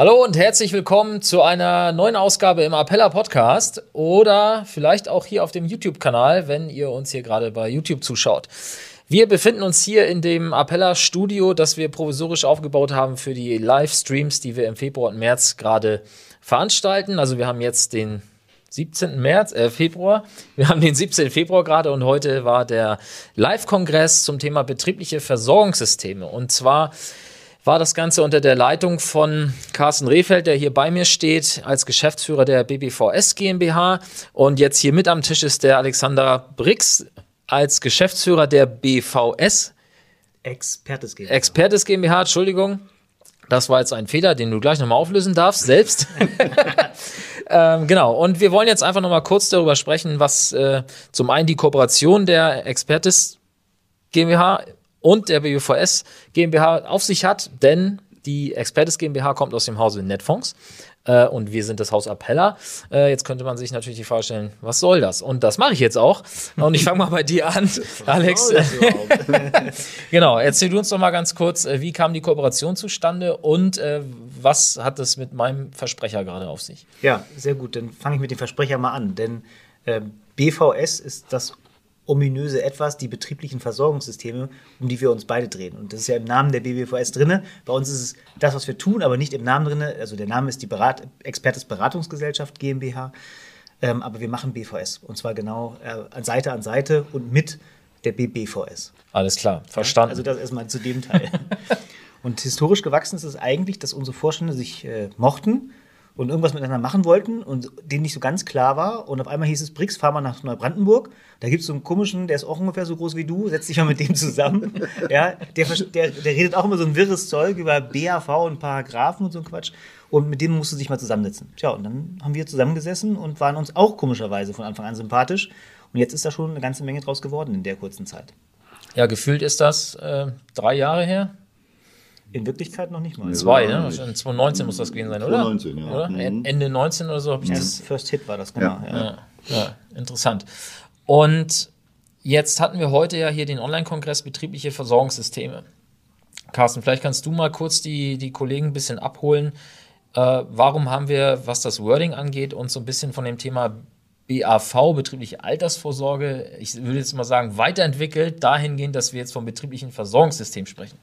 Hallo und herzlich willkommen zu einer neuen Ausgabe im Appella Podcast oder vielleicht auch hier auf dem YouTube-Kanal, wenn ihr uns hier gerade bei YouTube zuschaut. Wir befinden uns hier in dem Appella Studio, das wir provisorisch aufgebaut haben für die Livestreams, die wir im Februar und März gerade veranstalten. Also wir haben jetzt den 17. März, äh, Februar. Wir haben den 17. Februar gerade und heute war der Live-Kongress zum Thema betriebliche Versorgungssysteme. Und zwar war das Ganze unter der Leitung von Carsten Rehfeld, der hier bei mir steht, als Geschäftsführer der BBVS GmbH. Und jetzt hier mit am Tisch ist der Alexander Brix als Geschäftsführer der BVS. Expertes GmbH. Expertes GmbH, Entschuldigung. Das war jetzt ein Fehler, den du gleich nochmal auflösen darfst, selbst. ähm, genau, und wir wollen jetzt einfach nochmal kurz darüber sprechen, was äh, zum einen die Kooperation der Expertes GmbH und der BUVS GmbH auf sich hat, denn die Expertes GmbH kommt aus dem Hause Netfonds äh, und wir sind das Haus Appella. Äh, jetzt könnte man sich natürlich die Frage stellen, was soll das? Und das mache ich jetzt auch. Und ich fange mal bei dir an, Alex. genau, erzähl du uns doch mal ganz kurz, äh, wie kam die Kooperation zustande und äh, was hat es mit meinem Versprecher gerade auf sich? Ja, sehr gut. Dann fange ich mit dem Versprecher mal an, denn äh, BVS ist das ominöse Etwas, die betrieblichen Versorgungssysteme, um die wir uns beide drehen. Und das ist ja im Namen der BBVS drin. Bei uns ist es das, was wir tun, aber nicht im Namen drin. Also der Name ist die Berat Expertes Beratungsgesellschaft GmbH. Ähm, aber wir machen BVS. Und zwar genau äh, Seite an Seite und mit der BBVS. Alles klar, verstanden. Also das erstmal zu dem Teil. und historisch gewachsen ist es eigentlich, dass unsere Vorstände sich äh, mochten und irgendwas miteinander machen wollten und denen nicht so ganz klar war. Und auf einmal hieß es, Brix, fahr mal nach Neubrandenburg. Da gibt es so einen komischen, der ist auch ungefähr so groß wie du, setz dich mal mit dem zusammen. ja, der, der, der redet auch immer so ein wirres Zeug über BAV und Paragraphen und so ein Quatsch. Und mit dem musst du dich mal zusammensetzen. Tja, und dann haben wir zusammengesessen und waren uns auch komischerweise von Anfang an sympathisch. Und jetzt ist da schon eine ganze Menge draus geworden in der kurzen Zeit. Ja, gefühlt ist das äh, drei Jahre her. In Wirklichkeit noch nicht mal. Zwei, ne? 2019 muss das gewesen sein, oder? 2019, ja. Oder? Mhm. Ende 19 oder so habe ich Ja, das. First Hit war das, genau. Ja. Ja. Ja, ja, interessant. Und jetzt hatten wir heute ja hier den Online-Kongress betriebliche Versorgungssysteme. Carsten, vielleicht kannst du mal kurz die, die Kollegen ein bisschen abholen. Äh, warum haben wir, was das Wording angeht, uns so ein bisschen von dem Thema BAV, betriebliche Altersvorsorge, ich würde jetzt mal sagen, weiterentwickelt, dahingehend, dass wir jetzt vom betrieblichen Versorgungssystem sprechen?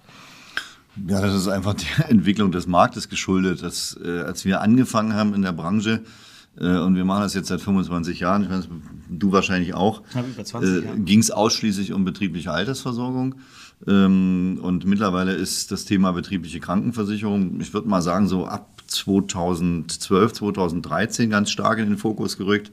Ja, das ist einfach der Entwicklung des Marktes geschuldet. Dass, äh, als wir angefangen haben in der Branche, äh, und wir machen das jetzt seit 25 Jahren, ich weiß, du wahrscheinlich auch, Ja, über 20 Jahre. ging es ausschließlich um betriebliche Altersversorgung. Ähm, und mittlerweile ist das Thema betriebliche Krankenversicherung, ich würde mal sagen, so ab 2012, 2013 ganz stark in den Fokus gerückt.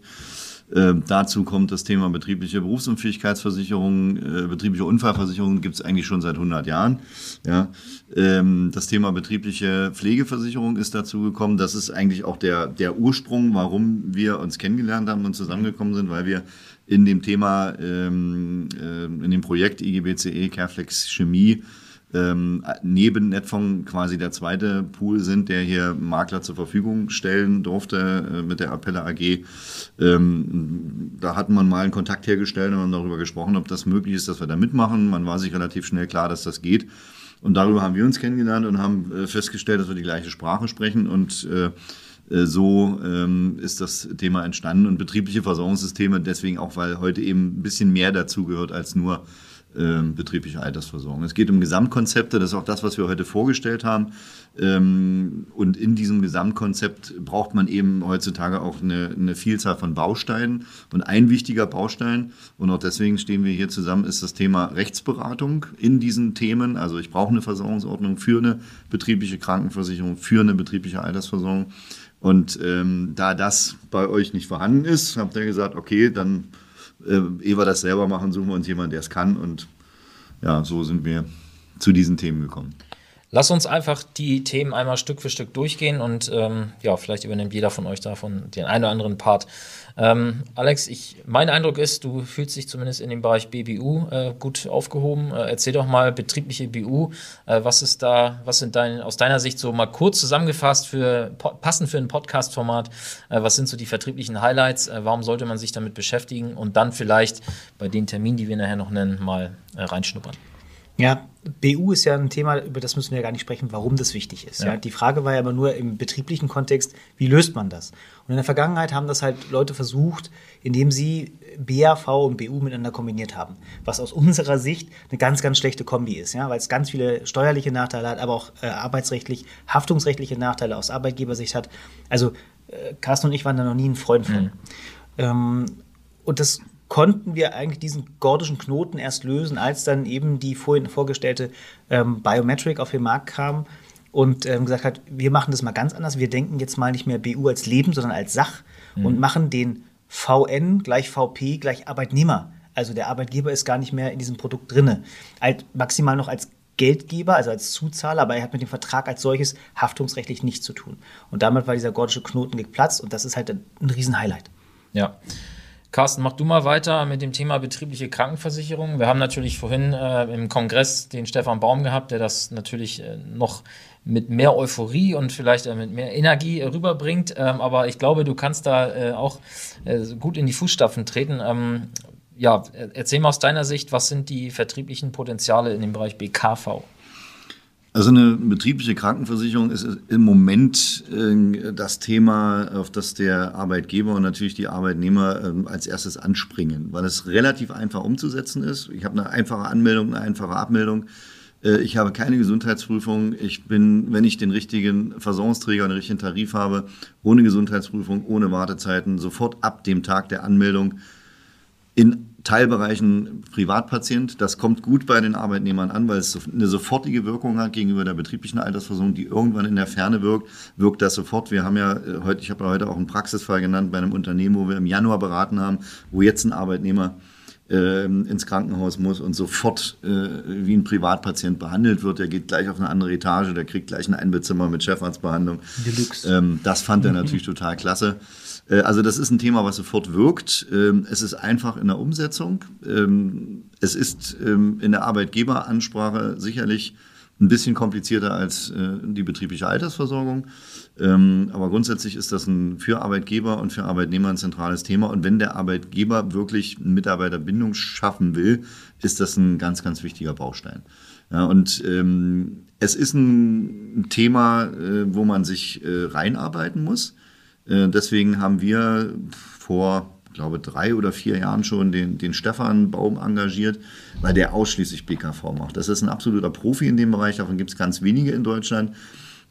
Ähm, dazu kommt das Thema betriebliche Berufsunfähigkeitsversicherung, äh, betriebliche Unfallversicherung gibt es eigentlich schon seit 100 Jahren. Ja. Ähm, das Thema betriebliche Pflegeversicherung ist dazu gekommen. Das ist eigentlich auch der, der Ursprung, warum wir uns kennengelernt haben und zusammengekommen sind, weil wir in dem Thema, ähm, äh, in dem Projekt IGBCE Careflex Chemie ähm, neben Netfonds quasi der zweite Pool sind, der hier Makler zur Verfügung stellen durfte äh, mit der Appelle AG. Ähm, da hat man mal einen Kontakt hergestellt und haben darüber gesprochen, ob das möglich ist, dass wir da mitmachen. Man war sich relativ schnell klar, dass das geht. Und darüber haben wir uns kennengelernt und haben äh, festgestellt, dass wir die gleiche Sprache sprechen und äh, äh, so ähm, ist das Thema entstanden und betriebliche Versorgungssysteme deswegen auch, weil heute eben ein bisschen mehr dazu gehört als nur ähm, betriebliche Altersversorgung. Es geht um Gesamtkonzepte, das ist auch das, was wir heute vorgestellt haben. Ähm, und in diesem Gesamtkonzept braucht man eben heutzutage auch eine, eine Vielzahl von Bausteinen. Und ein wichtiger Baustein, und auch deswegen stehen wir hier zusammen, ist das Thema Rechtsberatung in diesen Themen. Also ich brauche eine Versorgungsordnung für eine betriebliche Krankenversicherung, für eine betriebliche Altersversorgung. Und ähm, da das bei euch nicht vorhanden ist, habt ihr gesagt, okay, dann äh, ehe wir das selber machen, suchen wir uns jemanden, der es kann. Und ja, so sind wir zu diesen Themen gekommen. Lass uns einfach die Themen einmal Stück für Stück durchgehen und ähm, ja, vielleicht übernimmt jeder von euch davon den einen oder anderen Part. Ähm, Alex, ich, mein Eindruck ist, du fühlst dich zumindest in dem Bereich BBU äh, gut aufgehoben. Äh, erzähl doch mal betriebliche BU. Äh, was ist da, was sind dein, aus deiner Sicht so mal kurz zusammengefasst für passend für ein Podcast-Format? Äh, was sind so die vertrieblichen Highlights? Äh, warum sollte man sich damit beschäftigen und dann vielleicht bei den Terminen, die wir nachher noch nennen, mal äh, reinschnuppern? Ja, BU ist ja ein Thema, über das müssen wir ja gar nicht sprechen, warum das wichtig ist. Ja. ja. Die Frage war ja aber nur im betrieblichen Kontext, wie löst man das? Und in der Vergangenheit haben das halt Leute versucht, indem sie BAV und BU miteinander kombiniert haben. Was aus unserer Sicht eine ganz, ganz schlechte Kombi ist, ja, weil es ganz viele steuerliche Nachteile hat, aber auch äh, arbeitsrechtlich, haftungsrechtliche Nachteile aus Arbeitgebersicht hat. Also äh, Carsten und ich waren da noch nie ein Freund von. Mhm. Ähm, und das konnten wir eigentlich diesen gordischen Knoten erst lösen, als dann eben die vorhin vorgestellte ähm, Biometric auf den Markt kam und ähm, gesagt hat, wir machen das mal ganz anders. Wir denken jetzt mal nicht mehr BU als Leben, sondern als Sach mhm. und machen den VN gleich VP gleich Arbeitnehmer. Also der Arbeitgeber ist gar nicht mehr in diesem Produkt drinne. Halt maximal noch als Geldgeber, also als Zuzahler, aber er hat mit dem Vertrag als solches haftungsrechtlich nichts zu tun. Und damit war dieser gordische Knoten geplatzt und das ist halt ein, ein Riesenhighlight. Ja. Carsten, mach du mal weiter mit dem Thema betriebliche Krankenversicherung. Wir haben natürlich vorhin äh, im Kongress den Stefan Baum gehabt, der das natürlich äh, noch mit mehr Euphorie und vielleicht äh, mit mehr Energie äh, rüberbringt. Ähm, aber ich glaube, du kannst da äh, auch äh, gut in die Fußstapfen treten. Ähm, ja, erzähl mal aus deiner Sicht, was sind die vertrieblichen Potenziale in dem Bereich BKV? Also eine betriebliche Krankenversicherung ist im Moment äh, das Thema, auf das der Arbeitgeber und natürlich die Arbeitnehmer äh, als erstes anspringen, weil es relativ einfach umzusetzen ist. Ich habe eine einfache Anmeldung, eine einfache Abmeldung. Äh, ich habe keine Gesundheitsprüfung. Ich bin, wenn ich den richtigen Versorgungsträger und den richtigen Tarif habe, ohne Gesundheitsprüfung, ohne Wartezeiten, sofort ab dem Tag der Anmeldung in Teilbereichen Privatpatient. Das kommt gut bei den Arbeitnehmern an, weil es eine sofortige Wirkung hat gegenüber der betrieblichen Altersversorgung, die irgendwann in der Ferne wirkt, wirkt das sofort. Wir haben ja äh, heute, ich habe heute auch einen Praxisfall genannt bei einem Unternehmen, wo wir im Januar beraten haben, wo jetzt ein Arbeitnehmer ins Krankenhaus muss und sofort äh, wie ein Privatpatient behandelt wird. Der geht gleich auf eine andere Etage, der kriegt gleich ein Einbezimmer mit Chefarztbehandlung. Deluxe. Ähm, das fand er natürlich total klasse. Äh, also das ist ein Thema, was sofort wirkt. Ähm, es ist einfach in der Umsetzung. Ähm, es ist ähm, in der Arbeitgeberansprache sicherlich ein bisschen komplizierter als äh, die betriebliche Altersversorgung. Aber grundsätzlich ist das ein, für Arbeitgeber und für Arbeitnehmer ein zentrales Thema. Und wenn der Arbeitgeber wirklich Mitarbeiterbindung schaffen will, ist das ein ganz, ganz wichtiger Baustein. Ja, und ähm, es ist ein Thema, äh, wo man sich äh, reinarbeiten muss. Äh, deswegen haben wir vor, glaube drei oder vier Jahren schon den, den Stefan Baum engagiert, weil der ausschließlich BKV macht. Das ist ein absoluter Profi in dem Bereich, davon gibt es ganz wenige in Deutschland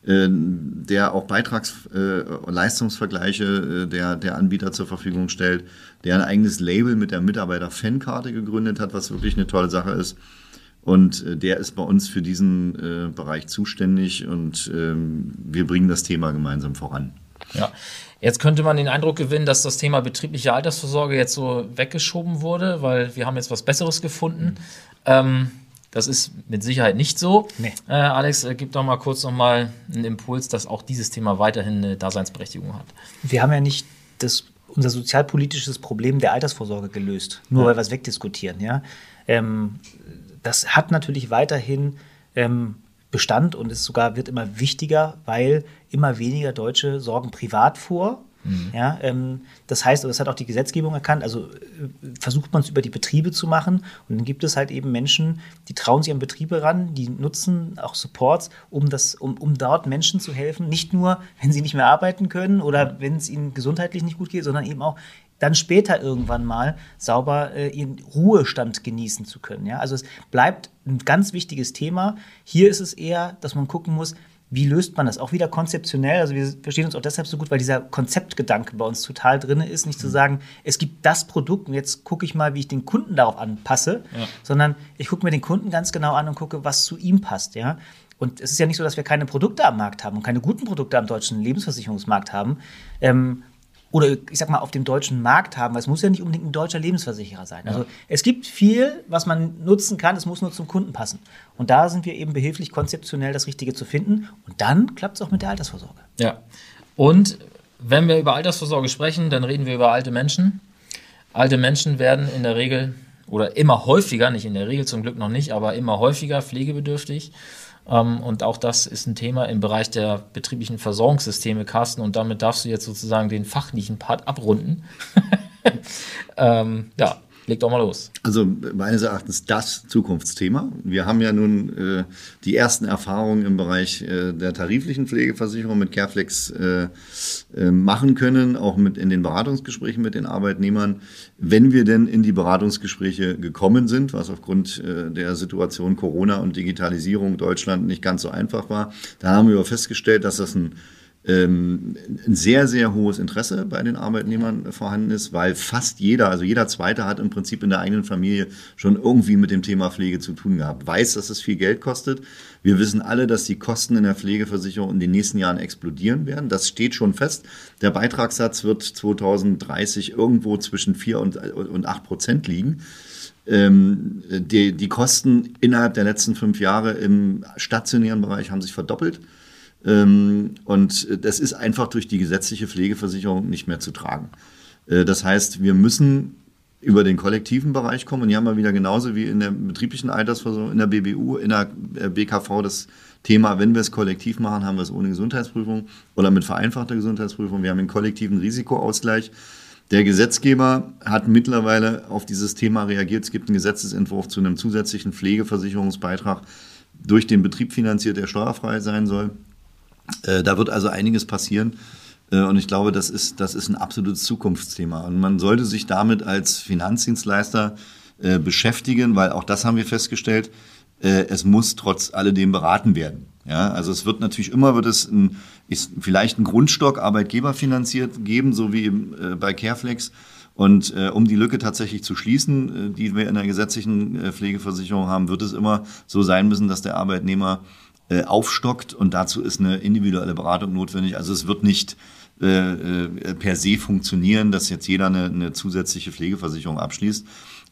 äh, der auch Beitragsleistungsvergleiche äh, der, der Anbieter zur Verfügung stellt, der ein eigenes Label mit der Mitarbeiter-Fan-Karte gegründet hat, was wirklich eine tolle Sache ist. Und der ist bei uns für diesen Bereich zuständig und ähm, wir bringen das Thema gemeinsam voran. Ja. Jetzt könnte man den Eindruck gewinnen, dass das Thema betriebliche Altersvorsorge jetzt so weggeschoben wurde, weil wir haben jetzt was Besseres gefunden. Mhm. Ähm, das ist mit Sicherheit nicht so. Nee. Äh, Alex, äh, gib doch mal kurz noch mal einen Impuls, dass auch dieses Thema weiterhin eine Daseinsberechtigung hat. Wir haben ja nicht das, unser sozialpolitisches Problem der Altersvorsorge gelöst, nur ja. weil wir es wegdiskutieren. Ja? Ähm, das hat natürlich weiterhin ähm, Bestand und es sogar wird immer wichtiger, weil immer weniger Deutsche sorgen privat vor. Mhm. Ja, ähm, das heißt, das hat auch die Gesetzgebung erkannt, also äh, versucht man es über die Betriebe zu machen und dann gibt es halt eben Menschen, die trauen sich an Betriebe ran, die nutzen auch Supports, um, das, um, um dort Menschen zu helfen, nicht nur, wenn sie nicht mehr arbeiten können oder wenn es ihnen gesundheitlich nicht gut geht, sondern eben auch dann später irgendwann mal sauber äh, ihren Ruhestand genießen zu können. Ja? Also es bleibt ein ganz wichtiges Thema. Hier ist es eher, dass man gucken muss, wie löst man das? Auch wieder konzeptionell. Also wir verstehen uns auch deshalb so gut, weil dieser Konzeptgedanke bei uns total drin ist. Nicht zu mhm. sagen, es gibt das Produkt und jetzt gucke ich mal, wie ich den Kunden darauf anpasse, ja. sondern ich gucke mir den Kunden ganz genau an und gucke, was zu ihm passt. Ja? Und es ist ja nicht so, dass wir keine Produkte am Markt haben und keine guten Produkte am deutschen Lebensversicherungsmarkt haben. Ähm, oder ich sag mal auf dem deutschen Markt haben, weil es muss ja nicht unbedingt ein deutscher Lebensversicherer sein. Also es gibt viel, was man nutzen kann, es muss nur zum Kunden passen. Und da sind wir eben behilflich, konzeptionell das Richtige zu finden. Und dann klappt es auch mit der Altersvorsorge. Ja. Und wenn wir über Altersvorsorge sprechen, dann reden wir über alte Menschen. Alte Menschen werden in der Regel oder immer häufiger, nicht in der Regel zum Glück noch nicht, aber immer häufiger pflegebedürftig. Ähm, und auch das ist ein Thema im Bereich der betrieblichen Versorgungssysteme, Carsten. Und damit darfst du jetzt sozusagen den fachlichen Part abrunden. ähm, ja, leg doch mal los. Also meines Erachtens das Zukunftsthema. Wir haben ja nun äh, die ersten Erfahrungen im Bereich äh, der tariflichen Pflegeversicherung mit Careflex äh, äh, machen können, auch mit in den Beratungsgesprächen mit den Arbeitnehmern. Wenn wir denn in die Beratungsgespräche gekommen sind, was aufgrund äh, der Situation Corona und Digitalisierung Deutschland nicht ganz so einfach war, da haben wir festgestellt, dass das ein ähm, ein sehr, sehr hohes Interesse bei den Arbeitnehmern vorhanden ist, weil fast jeder, also jeder Zweite hat im Prinzip in der eigenen Familie schon irgendwie mit dem Thema Pflege zu tun gehabt, weiß, dass es viel Geld kostet. Wir wissen alle, dass die Kosten in der Pflegeversicherung in den nächsten Jahren explodieren werden. Das steht schon fest. Der Beitragssatz wird 2030 irgendwo zwischen 4 und, und 8 Prozent liegen. Ähm, die, die Kosten innerhalb der letzten fünf Jahre im stationären Bereich haben sich verdoppelt. Ähm, und das ist einfach durch die gesetzliche Pflegeversicherung nicht mehr zu tragen. Äh, das heißt, wir müssen über den kollektiven Bereich kommen. Und hier haben wir wieder genauso wie in der betrieblichen Altersversorgung, in der BBU, in der äh, BKV das Thema, wenn wir es kollektiv machen, haben wir es ohne Gesundheitsprüfung oder mit vereinfachter Gesundheitsprüfung. Wir haben einen kollektiven Risikoausgleich. Der Gesetzgeber hat mittlerweile auf dieses Thema reagiert. Es gibt einen Gesetzesentwurf zu einem zusätzlichen Pflegeversicherungsbeitrag durch den Betrieb finanziert, der steuerfrei sein soll. Äh, da wird also einiges passieren. Äh, und ich glaube, das ist, das ist ein absolutes Zukunftsthema. Und man sollte sich damit als Finanzdienstleister äh, beschäftigen, weil auch das haben wir festgestellt, es muss trotz alledem beraten werden. Ja, also es wird natürlich immer, wird es ein, ist vielleicht ein Grundstock Arbeitgeber finanziert geben, so wie bei Careflex. Und äh, um die Lücke tatsächlich zu schließen, die wir in der gesetzlichen Pflegeversicherung haben, wird es immer so sein müssen, dass der Arbeitnehmer äh, aufstockt und dazu ist eine individuelle Beratung notwendig. Also es wird nicht äh, äh, per se funktionieren, dass jetzt jeder eine, eine zusätzliche Pflegeversicherung abschließt.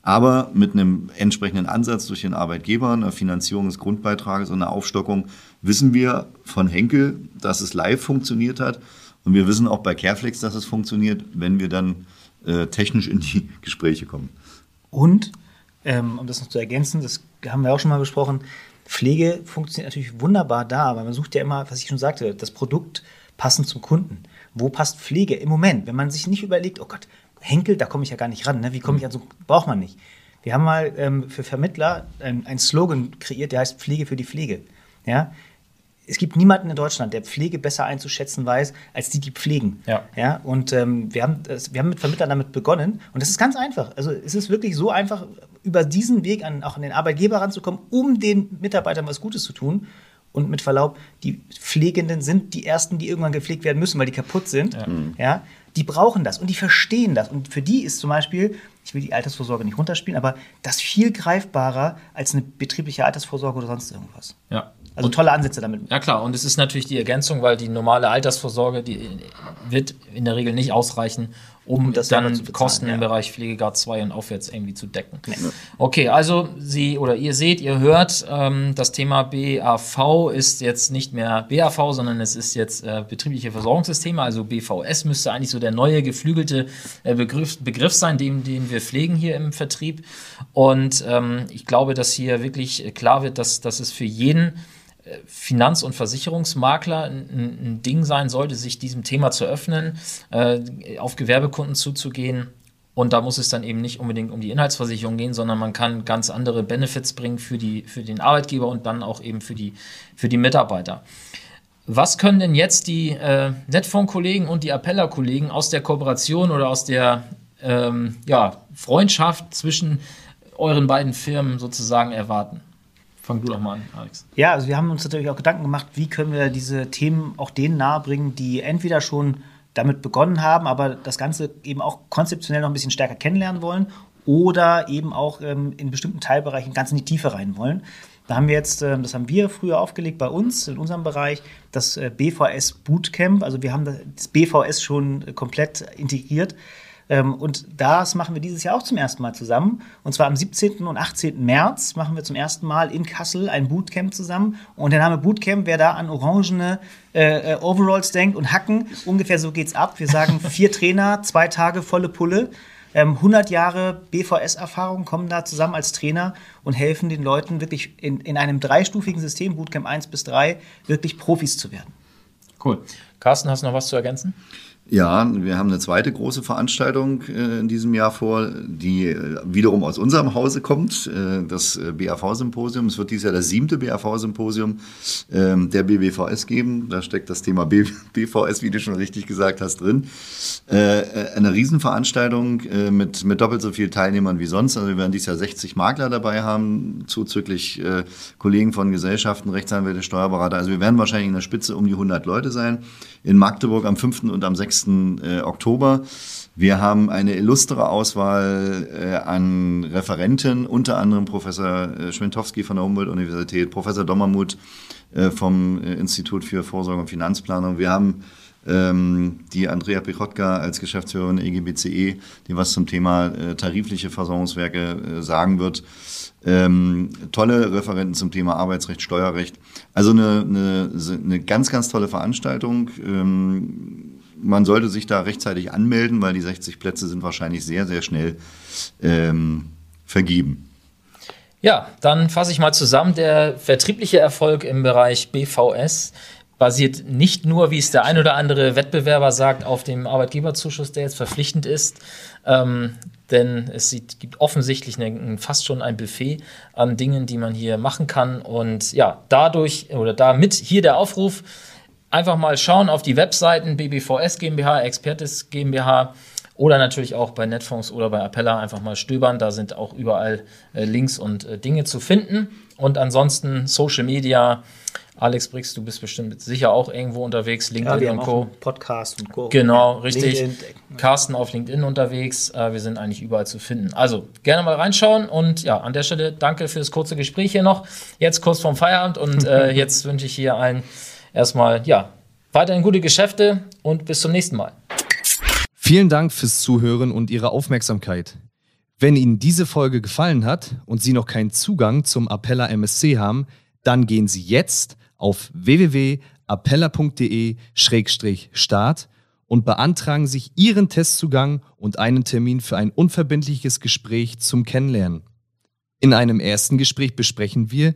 Aber mit einem entsprechenden Ansatz durch den Arbeitgeber, einer Finanzierung des Grundbeitrages und einer Aufstockung wissen wir von Henkel, dass es live funktioniert hat. Und wir wissen auch bei Careflex, dass es funktioniert, wenn wir dann äh, technisch in die Gespräche kommen. Und, ähm, um das noch zu ergänzen, das haben wir auch schon mal besprochen, Pflege funktioniert natürlich wunderbar da, weil man sucht ja immer, was ich schon sagte, das Produkt passend zum Kunden. Wo passt Pflege im Moment? Wenn man sich nicht überlegt, oh Gott, Henkel, da komme ich ja gar nicht ran, ne? wie komme ich an so, braucht man nicht. Wir haben mal ähm, für Vermittler ähm, einen Slogan kreiert, der heißt Pflege für die Pflege. Ja? Es gibt niemanden in Deutschland, der Pflege besser einzuschätzen weiß, als die, die pflegen. Ja. Ja? Und ähm, wir, haben, das, wir haben mit Vermittlern damit begonnen. Und das ist ganz einfach. Also es ist wirklich so einfach, über diesen Weg an, auch an den Arbeitgeber ranzukommen, um den Mitarbeitern was Gutes zu tun. Und mit Verlaub, die Pflegenden sind die Ersten, die irgendwann gepflegt werden müssen, weil die kaputt sind. Ja. ja. Die brauchen das und die verstehen das. Und für die ist zum Beispiel, ich will die Altersvorsorge nicht runterspielen, aber das viel greifbarer als eine betriebliche Altersvorsorge oder sonst irgendwas. Ja. Also und, tolle Ansätze damit. Ja klar, und es ist natürlich die Ergänzung, weil die normale Altersvorsorge, die wird in der Regel nicht ausreichen, um das dann bezahlen, Kosten ja. im Bereich Pflegegrad 2 und aufwärts irgendwie zu decken. Nee. Okay, also Sie oder ihr seht, ihr hört, ähm, das Thema BAV ist jetzt nicht mehr BAV, sondern es ist jetzt äh, betriebliche Versorgungssysteme, also BVS müsste eigentlich so der neue geflügelte äh, Begriff, Begriff sein, den, den wir pflegen hier im Vertrieb. Und ähm, ich glaube, dass hier wirklich klar wird, dass, dass es für jeden Finanz- und Versicherungsmakler ein, ein, Ding sein sollte, sich diesem Thema zu öffnen, äh, auf Gewerbekunden zuzugehen. Und da muss es dann eben nicht unbedingt um die Inhaltsversicherung gehen, sondern man kann ganz andere Benefits bringen für, die, für den Arbeitgeber und dann auch eben für die, für die Mitarbeiter. Was können denn jetzt die äh, Netfonds-Kollegen und die Appella-Kollegen aus der Kooperation oder aus der ähm, ja, Freundschaft zwischen euren beiden Firmen sozusagen erwarten? Fang du doch mal an, Alex. Ja, also wir haben uns natürlich auch Gedanken gemacht, wie können wir diese Themen auch denen nahebringen, die entweder schon damit begonnen haben, aber das Ganze eben auch konzeptionell noch ein bisschen stärker kennenlernen wollen oder eben auch ähm, in bestimmten Teilbereichen ganz in die Tiefe rein wollen. Da haben wir jetzt, äh, das haben wir früher aufgelegt bei uns, in unserem Bereich, das äh, BVS Bootcamp. Also wir haben das BVS schon äh, komplett integriert. Ähm, und das machen wir dieses Jahr auch zum ersten Mal zusammen. Und zwar am 17. und 18. März machen wir zum ersten Mal in Kassel ein Bootcamp zusammen. Und der Name Bootcamp, wer da an orangene äh, Overalls denkt und Hacken, ungefähr so geht's ab. Wir sagen vier Trainer, zwei Tage volle Pulle. 100 ähm, Jahre BVS-Erfahrung kommen da zusammen als Trainer und helfen den Leuten wirklich in, in einem dreistufigen System, Bootcamp 1 bis 3, wirklich Profis zu werden. Cool. Carsten, hast du noch was zu ergänzen? Ja, wir haben eine zweite große Veranstaltung äh, in diesem Jahr vor, die äh, wiederum aus unserem Hause kommt, äh, das BAV-Symposium. Es wird dieses Jahr das siebte BAV-Symposium ähm, der BBVS geben. Da steckt das Thema BVS, wie du schon richtig gesagt hast, drin. Eine Riesenveranstaltung mit, mit doppelt so vielen Teilnehmern wie sonst. Also wir werden dieses Jahr 60 Makler dabei haben, zuzüglich Kollegen von Gesellschaften, Rechtsanwälte, Steuerberater. Also wir werden wahrscheinlich in der Spitze um die 100 Leute sein. In Magdeburg am 5. und am 6. 6. Äh, Oktober. Wir haben eine illustre Auswahl äh, an Referenten, unter anderem Professor äh, von der Humboldt-Universität, Professor Dommermuth vom Institut für Vorsorge und Finanzplanung. Wir haben ähm, die Andrea Pichotka als Geschäftsführerin der EGBCE, die was zum Thema äh, tarifliche Versorgungswerke äh, sagen wird. Ähm, tolle Referenten zum Thema Arbeitsrecht, Steuerrecht. Also eine, eine, eine ganz, ganz tolle Veranstaltung. Ähm, man sollte sich da rechtzeitig anmelden, weil die 60 Plätze sind wahrscheinlich sehr, sehr schnell ähm, vergeben. Ja, dann fasse ich mal zusammen. Der vertriebliche Erfolg im Bereich BVS basiert nicht nur, wie es der ein oder andere Wettbewerber sagt, auf dem Arbeitgeberzuschuss, der jetzt verpflichtend ist. Ähm, denn es gibt offensichtlich eine, fast schon ein Buffet an Dingen, die man hier machen kann. Und ja, dadurch oder damit hier der Aufruf, einfach mal schauen auf die Webseiten BBVS GmbH, Expertis GmbH oder natürlich auch bei Netfonds oder bei Appella einfach mal stöbern. Da sind auch überall äh, Links und äh, Dinge zu finden. Und ansonsten Social Media. Alex Brix, du bist bestimmt sicher auch irgendwo unterwegs, LinkedIn ja, und Co. Podcast und Co. Genau, richtig. LinkedIn. Carsten auf LinkedIn unterwegs. Äh, wir sind eigentlich überall zu finden. Also gerne mal reinschauen und ja, an der Stelle danke für das kurze Gespräch hier noch. Jetzt kurz vorm Feierabend und äh, jetzt wünsche ich hier allen erstmal, ja, weiterhin gute Geschäfte und bis zum nächsten Mal. Vielen Dank fürs Zuhören und Ihre Aufmerksamkeit. Wenn Ihnen diese Folge gefallen hat und Sie noch keinen Zugang zum Appella MSC haben, dann gehen Sie jetzt auf www.appella.de-start und beantragen sich Ihren Testzugang und einen Termin für ein unverbindliches Gespräch zum Kennenlernen. In einem ersten Gespräch besprechen wir,